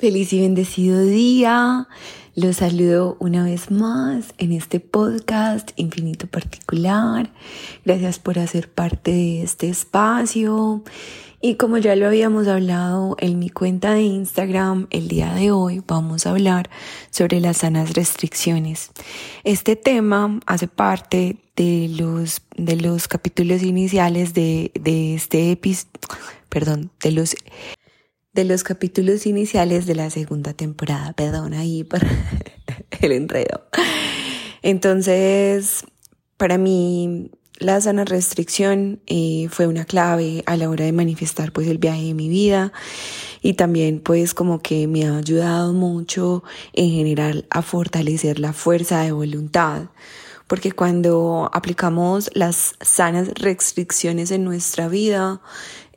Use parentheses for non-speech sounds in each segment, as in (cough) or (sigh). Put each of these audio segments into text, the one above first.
Feliz y bendecido día. Los saludo una vez más en este podcast infinito particular. Gracias por hacer parte de este espacio. Y como ya lo habíamos hablado en mi cuenta de Instagram, el día de hoy vamos a hablar sobre las sanas restricciones. Este tema hace parte de los, de los capítulos iniciales de, de este episodio, perdón, de los de los capítulos iniciales de la segunda temporada. Perdón ahí por (laughs) el enredo. Entonces, para mí, la sana restricción eh, fue una clave a la hora de manifestar pues el viaje de mi vida y también pues como que me ha ayudado mucho en general a fortalecer la fuerza de voluntad porque cuando aplicamos las sanas restricciones en nuestra vida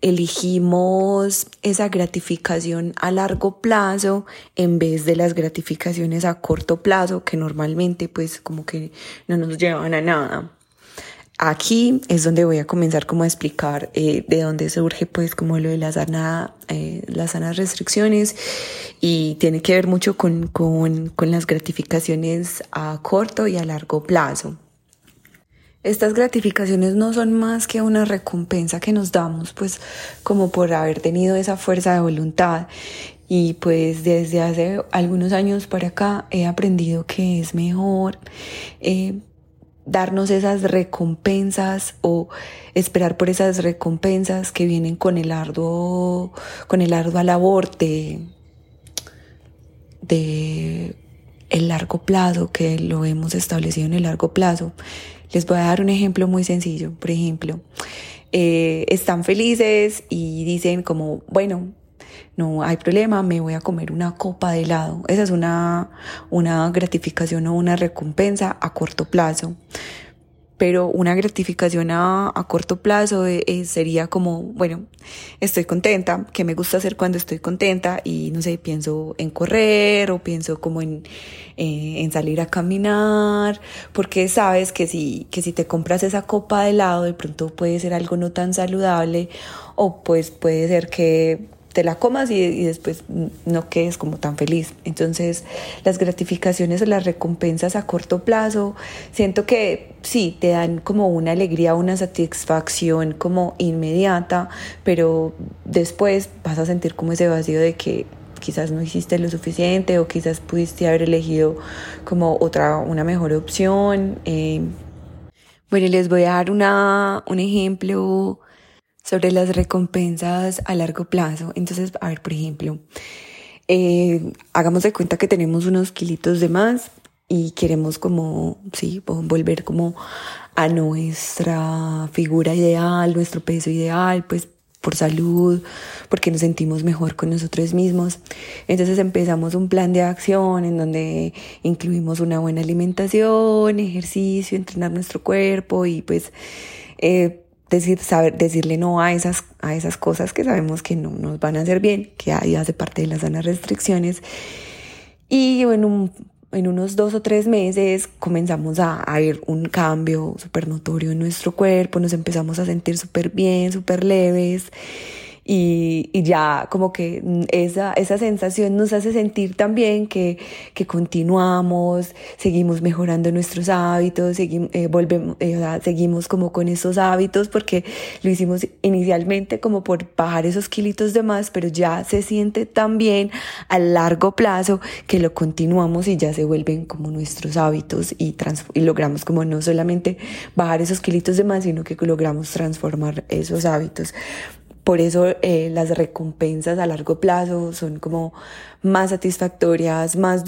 elegimos esa gratificación a largo plazo en vez de las gratificaciones a corto plazo que normalmente pues como que no nos llevan a nada. Aquí es donde voy a comenzar como a explicar eh, de dónde surge pues como lo de la sana, eh, las sanas restricciones y tiene que ver mucho con, con, con las gratificaciones a corto y a largo plazo. Estas gratificaciones no son más que una recompensa que nos damos, pues como por haber tenido esa fuerza de voluntad. Y pues desde hace algunos años para acá he aprendido que es mejor eh, darnos esas recompensas o esperar por esas recompensas que vienen con el arduo, con el arduo labor de, de el largo plazo, que lo hemos establecido en el largo plazo. Les voy a dar un ejemplo muy sencillo. Por ejemplo, eh, están felices y dicen como, bueno, no hay problema, me voy a comer una copa de helado. Esa es una, una gratificación o una recompensa a corto plazo pero una gratificación a, corto plazo eh, eh, sería como, bueno, estoy contenta, que me gusta hacer cuando estoy contenta y no sé, pienso en correr o pienso como en, eh, en salir a caminar, porque sabes que si, que si te compras esa copa de helado de pronto puede ser algo no tan saludable o pues puede ser que te la comas y, después no quedes como tan feliz. Entonces, las gratificaciones o las recompensas a corto plazo, siento que sí, te dan como una alegría, una satisfacción como inmediata, pero después vas a sentir como ese vacío de que quizás no hiciste lo suficiente o quizás pudiste haber elegido como otra, una mejor opción. Eh. Bueno, les voy a dar una, un ejemplo sobre las recompensas a largo plazo. Entonces, a ver, por ejemplo, eh, hagamos de cuenta que tenemos unos kilitos de más y queremos como, sí, volver como a nuestra figura ideal, nuestro peso ideal, pues por salud, porque nos sentimos mejor con nosotros mismos. Entonces empezamos un plan de acción en donde incluimos una buena alimentación, ejercicio, entrenar nuestro cuerpo y pues eh, decir, saber, decirle no a esas, a esas cosas que sabemos que no nos van a hacer bien, que ahí hace parte de las sanas restricciones. Y en, en unos dos o tres meses comenzamos a, a ver un cambio súper notorio en nuestro cuerpo, nos empezamos a sentir súper bien, súper leves y, y, ya como que esa, esa sensación nos hace sentir también que, que continuamos, seguimos mejorando nuestros hábitos, seguimos, eh, volvemos, eh, seguimos como con esos hábitos porque lo hicimos inicialmente como por bajar esos kilitos de más, pero ya se siente tan bien a largo plazo que lo continuamos y ya se vuelven como nuestros hábitos y, y logramos como no solamente bajar esos kilitos de más, sino que logramos transformar esos hábitos. Por eso eh, las recompensas a largo plazo son como más satisfactorias, más,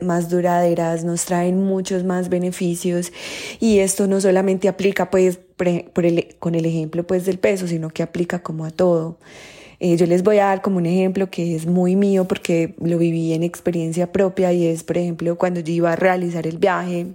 más duraderas, nos traen muchos más beneficios y esto no solamente aplica pues por el, con el ejemplo pues del peso, sino que aplica como a todo. Eh, yo les voy a dar como un ejemplo que es muy mío porque lo viví en experiencia propia y es por ejemplo cuando yo iba a realizar el viaje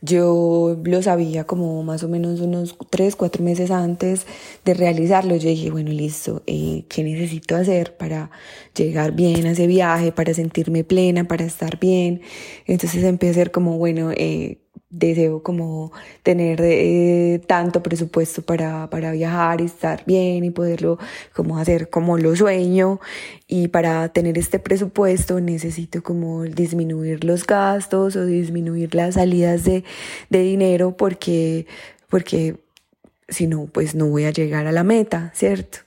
yo lo sabía como más o menos unos tres, cuatro meses antes de realizarlo. Yo dije, bueno, listo, eh, ¿qué necesito hacer para llegar bien a ese viaje, para sentirme plena, para estar bien? Entonces empecé a hacer como, bueno, eh, deseo como tener eh, tanto presupuesto para, para viajar y estar bien y poderlo como hacer como lo sueño y para tener este presupuesto necesito como disminuir los gastos o disminuir las salidas de, de dinero porque, porque si no, pues no voy a llegar a la meta, ¿cierto?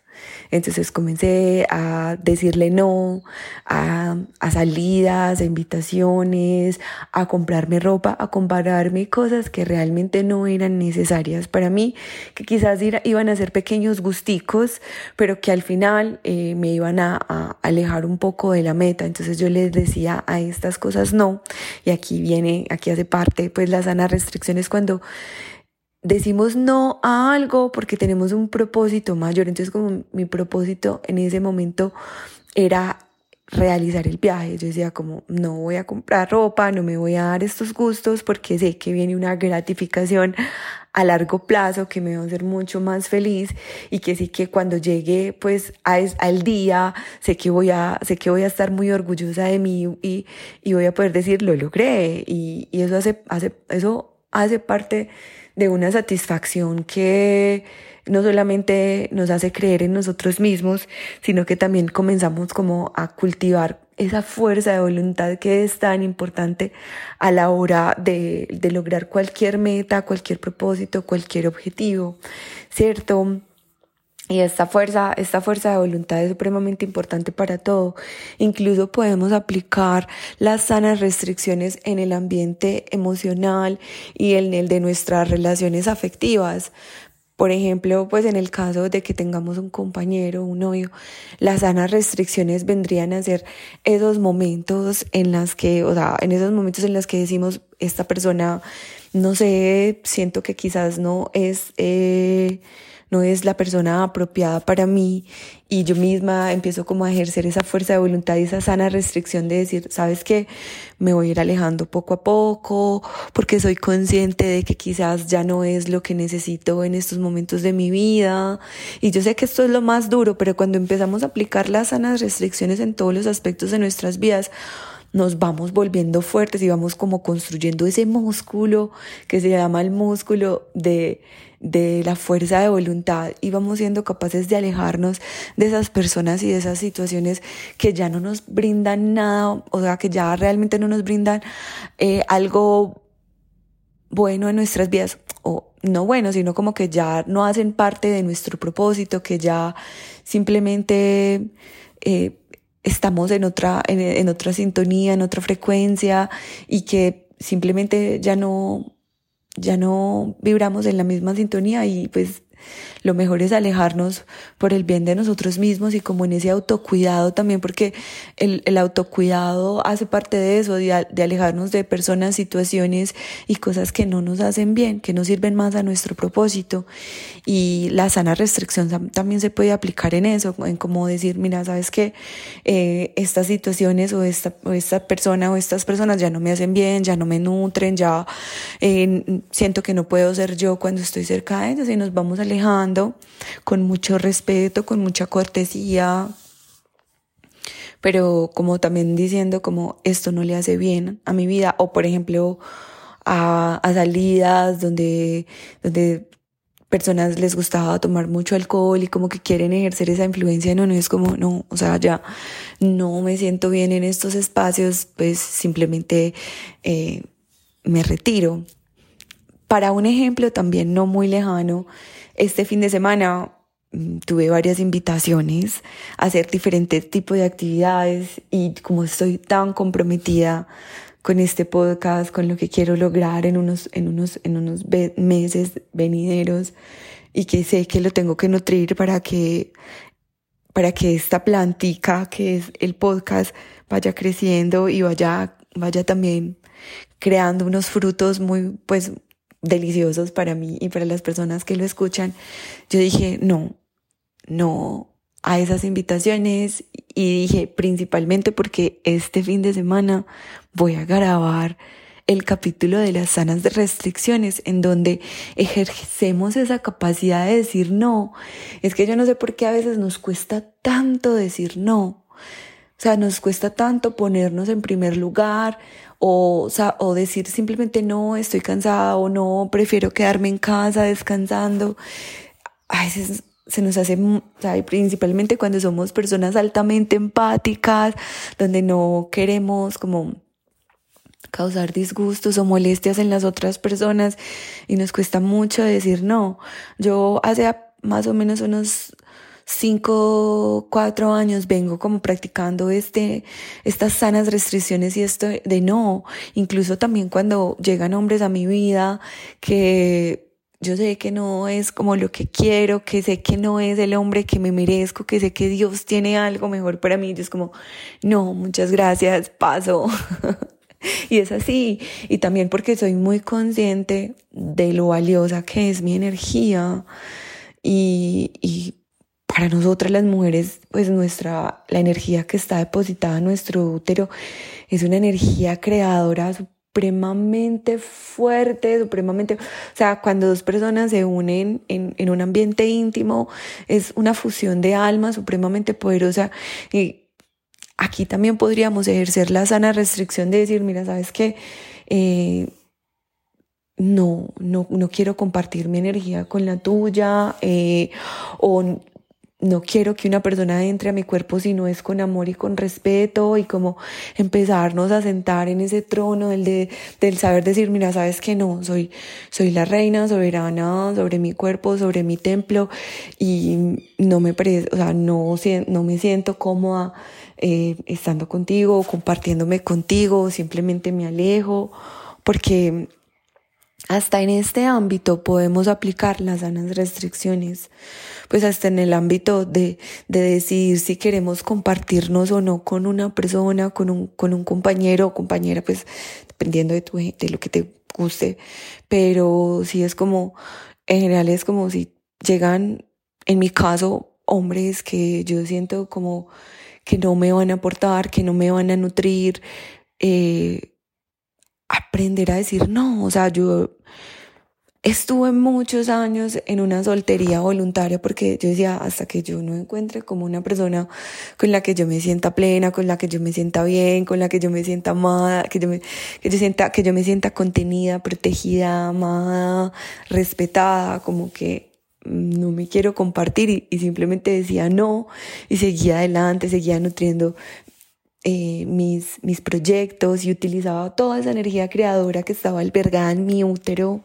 Entonces comencé a decirle no a, salidas, a invitaciones, a comprarme ropa, a comprarme cosas que realmente no eran necesarias para mí, que quizás iban a ser pequeños gusticos, pero que al final eh, me iban a, a alejar un poco de la meta. Entonces yo les decía a estas cosas no. Y aquí viene, aquí hace parte pues la sana restricción es cuando decimos no a algo porque tenemos un propósito mayor. Entonces como mi propósito en ese momento era realizar el viaje. Yo decía como no voy a comprar ropa, no me voy a dar estos gustos porque sé que viene una gratificación a largo plazo que me va a hacer mucho más feliz y que sí que cuando llegue pues a al día sé que voy a sé que voy a estar muy orgullosa de mí y, y voy a poder decir lo logré y, y eso hace, hace eso hace parte de una satisfacción que no solamente nos hace creer en nosotros mismos, sino que también comenzamos como a cultivar esa fuerza de voluntad que es tan importante a la hora de, de lograr cualquier meta, cualquier propósito, cualquier objetivo, ¿cierto? Y esta fuerza, esta fuerza de voluntad es supremamente importante para todo. Incluso podemos aplicar las sanas restricciones en el ambiente emocional y en el de nuestras relaciones afectivas. Por ejemplo, pues en el caso de que tengamos un compañero, un novio, las sanas restricciones vendrían a ser esos momentos en las que, o sea, en esos momentos en los que decimos, esta persona, no sé, siento que quizás no es, eh, no es la persona apropiada para mí y yo misma empiezo como a ejercer esa fuerza de voluntad y esa sana restricción de decir, sabes que me voy a ir alejando poco a poco porque soy consciente de que quizás ya no es lo que necesito en estos momentos de mi vida. Y yo sé que esto es lo más duro, pero cuando empezamos a aplicar las sanas restricciones en todos los aspectos de nuestras vidas, nos vamos volviendo fuertes y vamos como construyendo ese músculo que se llama el músculo de de la fuerza de voluntad y vamos siendo capaces de alejarnos de esas personas y de esas situaciones que ya no nos brindan nada, o sea, que ya realmente no nos brindan eh, algo bueno en nuestras vidas, o no bueno, sino como que ya no hacen parte de nuestro propósito, que ya simplemente eh, estamos en otra, en, en otra sintonía, en otra frecuencia y que simplemente ya no ya no vibramos en la misma sintonía y pues lo mejor es alejarnos por el bien de nosotros mismos y como en ese autocuidado también, porque el, el autocuidado hace parte de eso, de, alejarnos de personas, situaciones y cosas que no nos hacen bien, que no sirven más a nuestro propósito. Y la sana restricción también se puede aplicar en eso, en como decir, mira, sabes que eh, estas situaciones o esta, o esta persona o estas personas ya no me hacen bien, ya no me nutren, ya eh, siento que no puedo ser yo cuando estoy cerca de ellos y nos vamos alejando con mucho respeto, con mucha cortesía, pero como también diciendo como esto no le hace bien a mi vida o por ejemplo a, salidas donde, donde personas les gustaba tomar mucho alcohol y como que quieren ejercer esa influencia no, no es como no, o sea, ya no me siento bien en estos espacios, pues simplemente eh, me retiro. Para un ejemplo también no muy lejano, este fin de semana mm, tuve varias invitaciones a hacer diferentes tipos de actividades y como estoy tan comprometida con este podcast, con lo que quiero lograr en unos, en unos, en unos meses venideros y que sé que lo tengo que nutrir para que, para que esta plantica que es el podcast vaya creciendo y vaya, vaya también creando unos frutos muy, pues, deliciosos para mí y para las personas que lo escuchan, yo dije, no, no a esas invitaciones y dije principalmente porque este fin de semana voy a grabar el capítulo de las sanas restricciones en donde ejercemos esa capacidad de decir no. Es que yo no sé por qué a veces nos cuesta tanto decir no, O sea, nos cuesta tanto ponernos en primer lugar o, o, decir simplemente no, estoy cansada o no, prefiero quedarme en casa descansando. A veces se nos hace, o sea, principalmente cuando somos personas altamente empáticas, donde no queremos como causar disgustos o molestias en las otras personas y nos cuesta mucho decir no. Yo hace más o menos unos cinco, cuatro años vengo como practicando este, estas sanas restricciones y esto de no, incluso también cuando llegan hombres a mi vida que yo sé que no es como lo que quiero, que sé que no es el hombre que me merezco, que sé que Dios tiene algo mejor para mí. Yo es como, no, muchas gracias, paso. (laughs) y es así. Y también porque soy muy consciente de lo valiosa que es mi energía. Y, y para nosotras las mujeres, pues nuestra, la energía que está depositada en nuestro útero es una energía creadora supremamente fuerte, supremamente, o sea, cuando dos personas se unen en, en un ambiente íntimo, es una fusión de alma supremamente poderosa. Y aquí también podríamos ejercer la sana restricción de decir, mira, sabes qué, eh, no, no, no quiero compartir mi energía con la tuya, eh, o no quiero que una persona entre a mi cuerpo si no es con amor y con respeto y como empezarnos a sentar en ese trono del, de, del saber decir, mira, sabes que no, soy, soy la reina soberana sobre mi cuerpo, sobre mi templo y no me, o sea, no, no me siento cómoda eh, estando contigo, compartiéndome contigo, simplemente me alejo porque hasta en este ámbito podemos aplicar las sanas restricciones, pues hasta en el ámbito de, de decidir si queremos compartirnos o no con una persona, con un, con un compañero o compañera, pues dependiendo de, tu, de lo que te guste, pero sí es como, en general es como si llegan, en mi caso, hombres que yo siento como que no me van a aportar, que no me van a nutrir, eh, aprender a decir no, o sea, yo estuve muchos años en una soltería voluntaria porque yo decía, hasta que yo no encuentre como una persona con la que yo me sienta plena, con la que yo me sienta bien, con la que yo me sienta amada, que yo me, que yo sienta, que yo me sienta contenida, protegida, amada, respetada, como que no me quiero compartir y, simplemente decía no y seguía adelante, seguía nutriendo eh, mis, mis proyectos y utilizaba toda esa energía creadora que estaba albergada en mi útero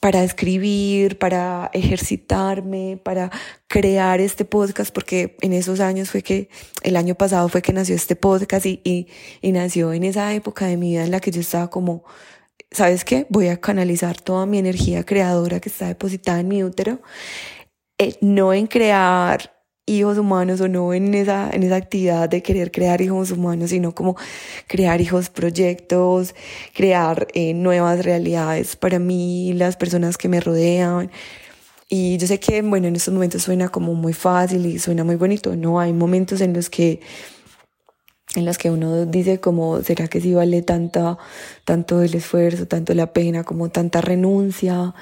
para escribir, para ejercitarme, para crear este podcast, porque en esos años fue que, el año pasado fue que nació este podcast y, y, nació en esa época de mi vida en la que yo estaba como, ¿sabes qué? Voy a canalizar toda mi energía creadora que está depositada en mi útero, eh, no en crear hijos humanos o no en esa, en esa actividad de querer crear hijos humanos, sino como crear hijos proyectos, crear eh, nuevas realidades para mí, las personas que me rodean. Y yo sé que, bueno, en estos momentos suena como muy fácil y suena muy bonito, ¿no? Hay momentos en los que en los que uno dice como, ¿será que sí vale tanta, tanto el esfuerzo, tanto la pena, como tanta renuncia?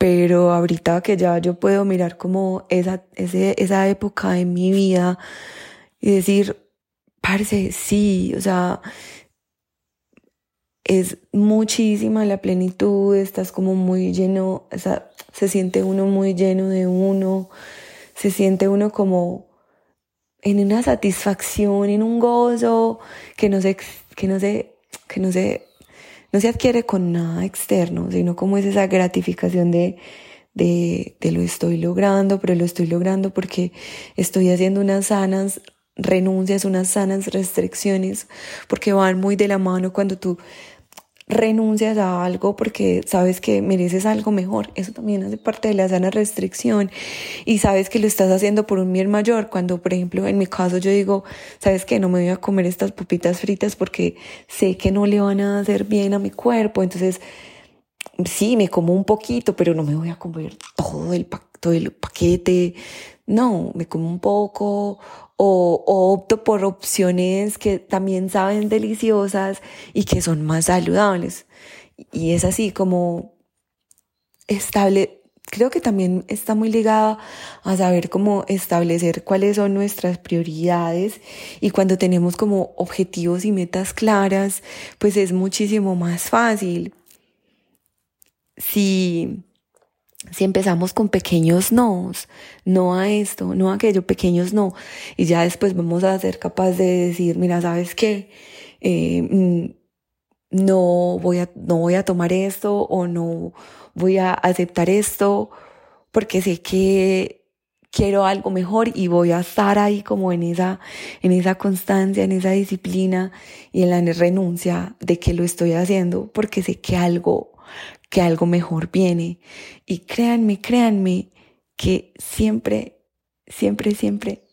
pero ahorita que ya yo puedo mirar como esa, ese, esa época en mi vida y decir, parece, sí, o sea, es muchísima la plenitud, estás como muy lleno, se siente uno muy lleno de uno, se siente uno como en una satisfacción, en un gozo que no se, que no se, que no se no se adquiere con nada externo, sino como es esa gratificación de, de, de lo estoy logrando, pero lo estoy logrando porque estoy haciendo unas sanas renuncias, unas sanas restricciones, porque van muy de la mano cuando tú renuncias a algo porque sabes que mereces algo mejor. Eso también hace parte de la sana restricción y sabes que lo estás haciendo por un bien mayor. Cuando, por ejemplo, en mi caso yo digo, sabes que no me voy a comer estas pupitas fritas porque sé que no le van a hacer bien a mi cuerpo. Entonces, sí, me como un poquito, pero no me voy a comer todo el, paquete. No, me como un poco o, opto por opciones que también saben deliciosas y que son más saludables. Y es así como estable, creo que también está muy ligada a saber cómo establecer cuáles son nuestras prioridades y cuando tenemos como objetivos y metas claras, pues es muchísimo más fácil. Si, si empezamos con pequeños nos, no a esto, no a aquello, pequeños no, y ya después vamos a ser capaces de decir, mira, ¿sabes qué? Eh, mm, no voy a, no voy a tomar esto o no voy a aceptar esto porque sé que quiero algo mejor y voy a estar ahí como en esa, en esa constancia, en esa disciplina y en la renuncia de que lo estoy haciendo porque sé que algo, que algo mejor viene. Y créanme, créanme que siempre, siempre, siempre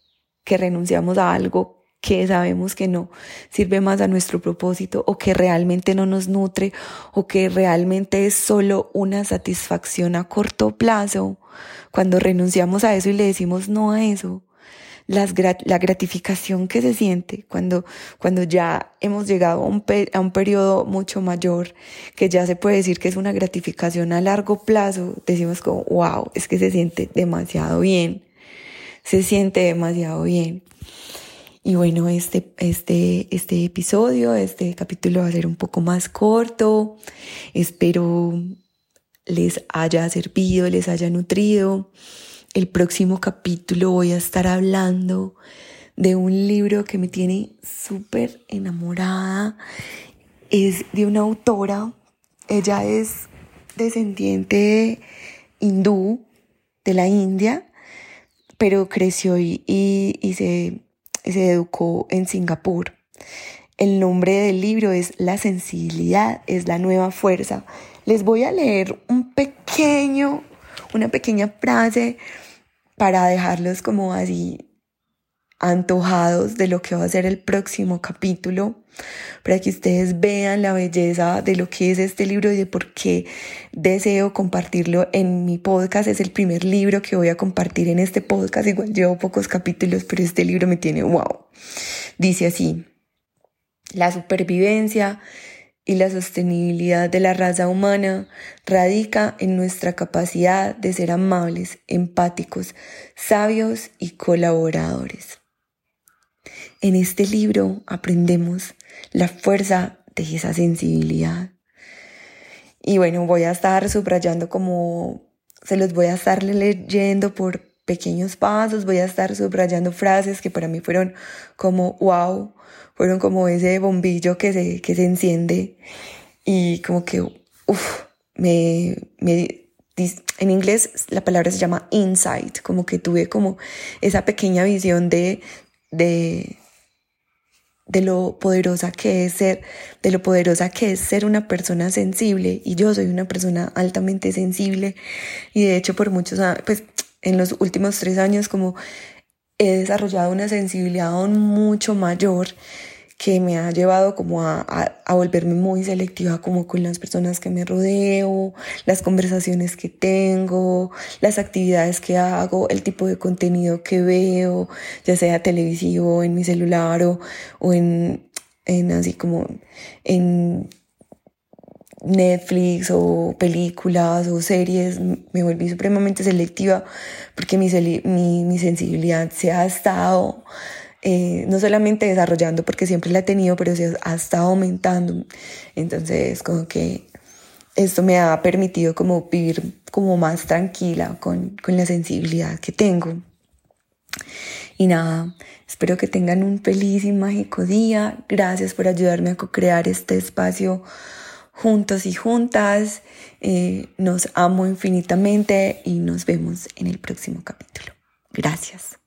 que renunciamos a algo que sabemos que no sirve más a nuestro propósito o que realmente no nos nutre o que realmente es solo una satisfacción a corto plazo, cuando renunciamos a eso y le decimos no a eso, la gratificación que se siente cuando, cuando ya hemos llegado a un, a un periodo mucho mayor, que ya se puede decir que es una gratificación a largo plazo, decimos como, wow, es que se siente demasiado bien, se siente demasiado bien. Y bueno, este, este, este episodio, este capítulo va a ser un poco más corto. Espero les haya servido, les haya nutrido. El próximo capítulo voy a estar hablando de un libro que me tiene súper enamorada. Es de una autora. Ella es descendiente hindú de la India, pero creció y, y, y se se educó en Singapur. El nombre del libro es La sensibilidad es la nueva fuerza. Les voy a leer un pequeño, una pequeña frase para dejarlos como así antojados de lo que va a ser el próximo capítulo, para que ustedes vean la belleza de lo que es este libro y de por qué deseo compartirlo en mi podcast. Es el primer libro que voy a compartir en este podcast, igual llevo pocos capítulos, pero este libro me tiene wow. Dice así, la supervivencia y la sostenibilidad de la raza humana radica en nuestra capacidad de ser amables, empáticos, sabios y colaboradores. En este libro aprendemos la fuerza de esa sensibilidad. Y bueno, voy a estar subrayando como se los voy a estar leyendo por pequeños pasos, voy a estar subrayando frases que para mí fueron como wow, fueron como ese bombillo que se, que se enciende y como que, uff, me, me, en inglés la palabra se llama insight, como que tuve como esa pequeña visión de, de, de lo poderosa que es ser, de lo poderosa que es ser una persona sensible. Y yo soy una persona altamente sensible. Y de hecho, por muchos pues en los últimos tres años, como he desarrollado una sensibilidad aún mucho mayor que me ha llevado como a, a, volverme muy selectiva como con las personas que me rodeo, las conversaciones que tengo, las actividades que hago, el tipo de contenido que veo, ya sea televisivo, en mi celular o, o en, en así como en Netflix o películas o series, me volví supremamente selectiva porque mi, mi, mi sensibilidad se ha estado eh, no solamente desarrollando porque siempre la he tenido, pero se ha estado aumentando. Entonces, como que esto me ha permitido como vivir como más tranquila con, con la sensibilidad que tengo. Y nada, espero que tengan un feliz y mágico día. Gracias por ayudarme a co-crear este espacio juntos y juntas. Eh, nos amo infinitamente y nos vemos en el próximo capítulo. Gracias.